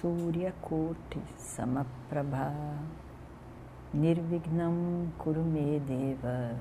Suryakoti Samaprabha Nirvignam Kurumedeva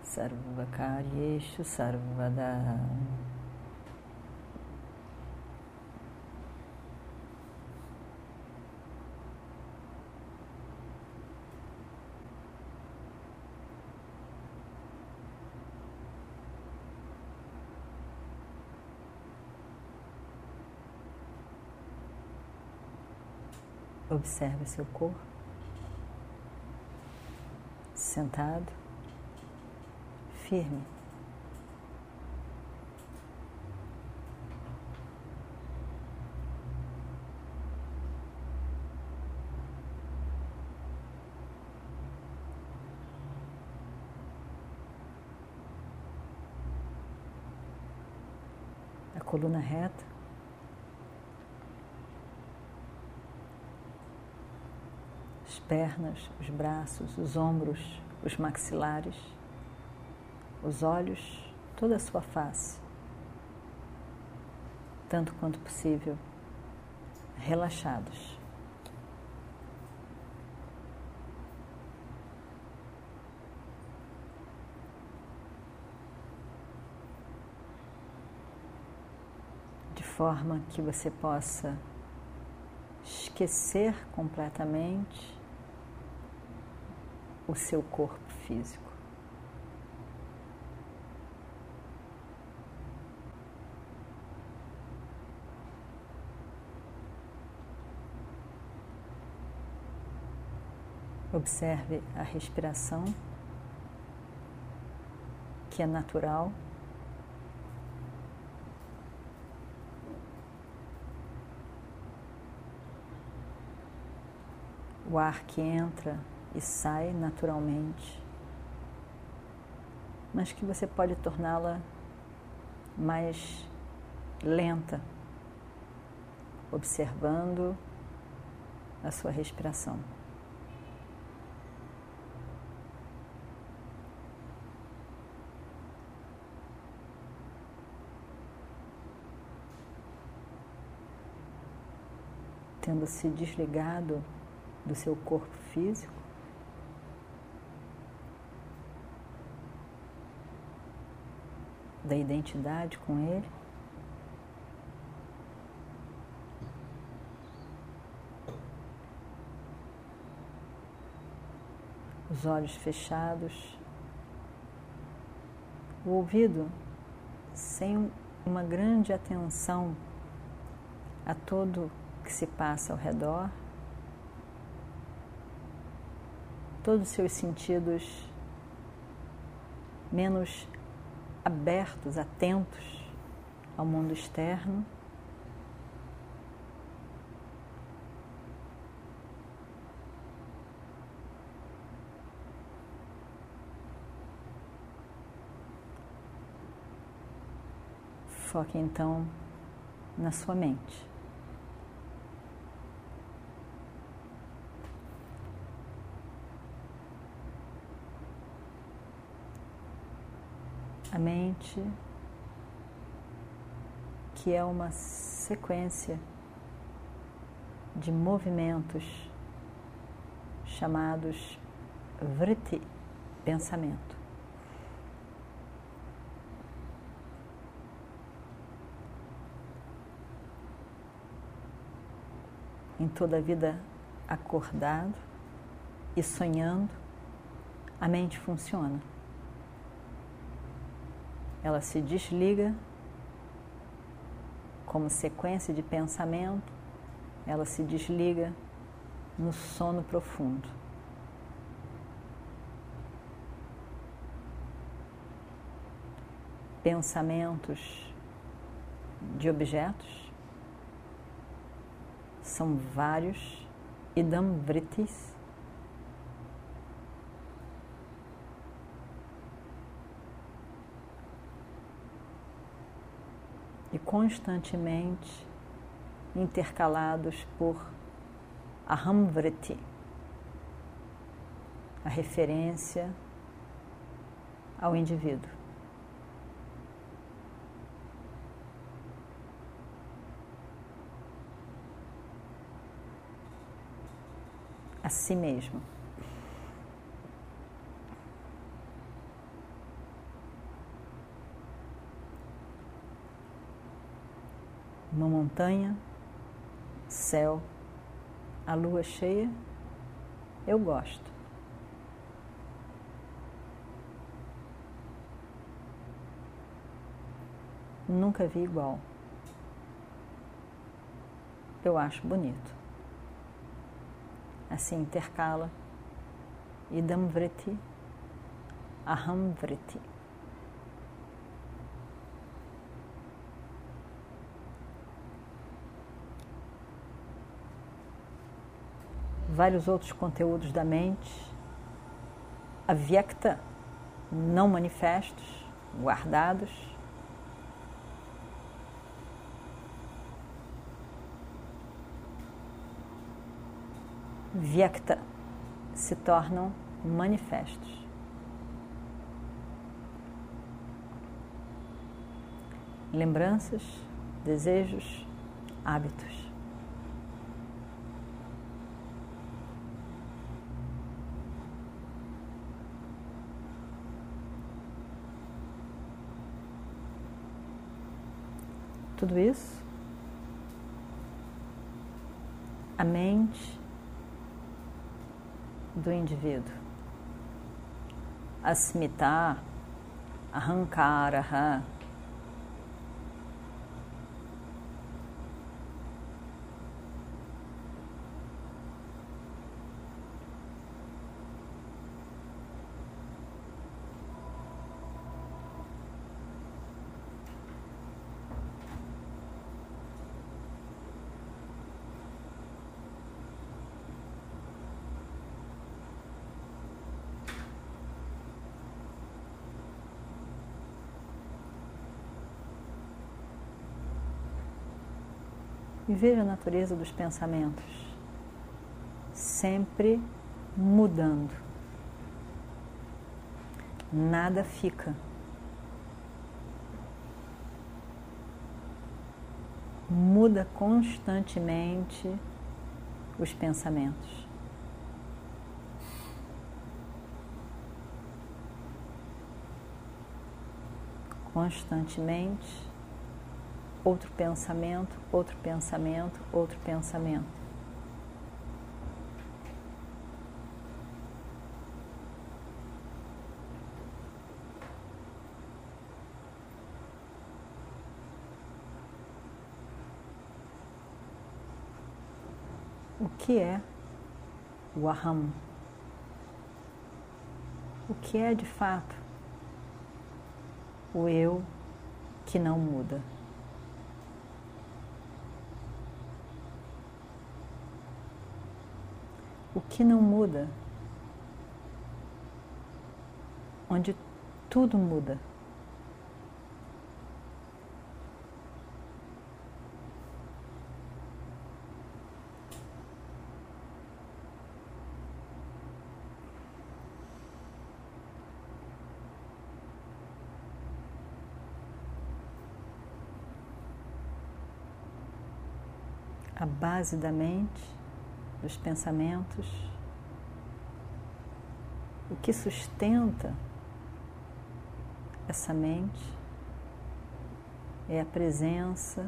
Sarvakaryeshu Sarvada Observe seu corpo, sentado, firme. A coluna reta. Pernas, os braços, os ombros, os maxilares, os olhos, toda a sua face, tanto quanto possível, relaxados. De forma que você possa esquecer completamente o seu corpo físico. Observe a respiração, que é natural. O ar que entra e sai naturalmente, mas que você pode torná-la mais lenta, observando a sua respiração. Tendo se desligado do seu corpo físico, da identidade com Ele. Os olhos fechados, o ouvido sem uma grande atenção a tudo que se passa ao redor, todos os seus sentidos menos abertos, atentos ao mundo externo. Foque então na sua mente. A mente, que é uma sequência de movimentos chamados vritti, pensamento. Em toda a vida acordado e sonhando, a mente funciona ela se desliga como sequência de pensamento, ela se desliga no sono profundo. Pensamentos de objetos são vários idam e constantemente intercalados por ahamvriti, a referência ao indivíduo. A si mesmo. Uma montanha, céu, a lua cheia, eu gosto. Nunca vi igual. Eu acho bonito. Assim intercala idam vriti, aham vriti. Vários outros conteúdos da mente, avyakta, não manifestos, guardados. Vyakta se tornam manifestos. Lembranças, desejos, hábitos. Tudo isso, a mente do indivíduo. Asmita, Ahankara, e veja a natureza dos pensamentos, sempre mudando. Nada fica. Muda constantemente os pensamentos. Constantemente outro pensamento, outro pensamento, outro pensamento. O que é o aham? O que é de fato o eu que não muda? Que não muda, onde tudo muda. A base da mente dos pensamentos, o que sustenta essa mente é a presença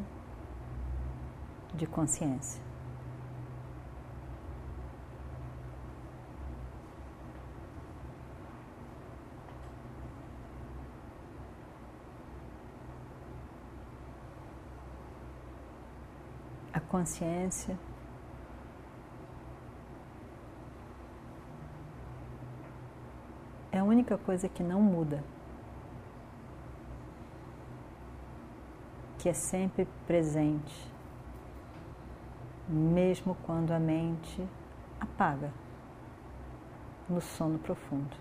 de consciência. A consciência é a única coisa que não muda, que é sempre presente mesmo quando a mente apaga no sono profundo.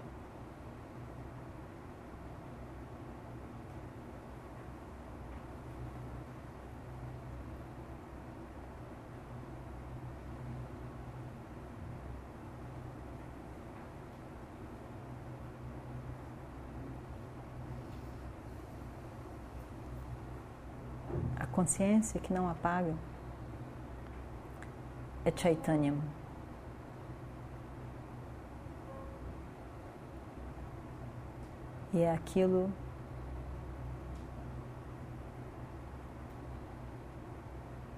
Consciência que não apaga é Chaitanyam. E é aquilo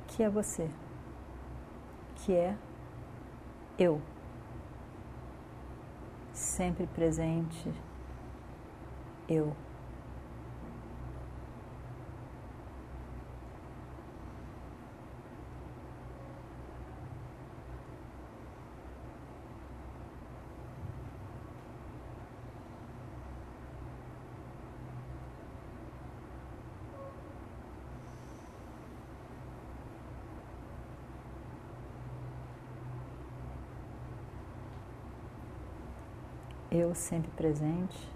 que é você, que é eu, sempre presente, eu. Eu sempre presente.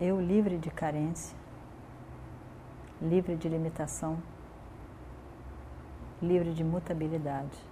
Eu livre de carência, livre de limitação, livre de mutabilidade.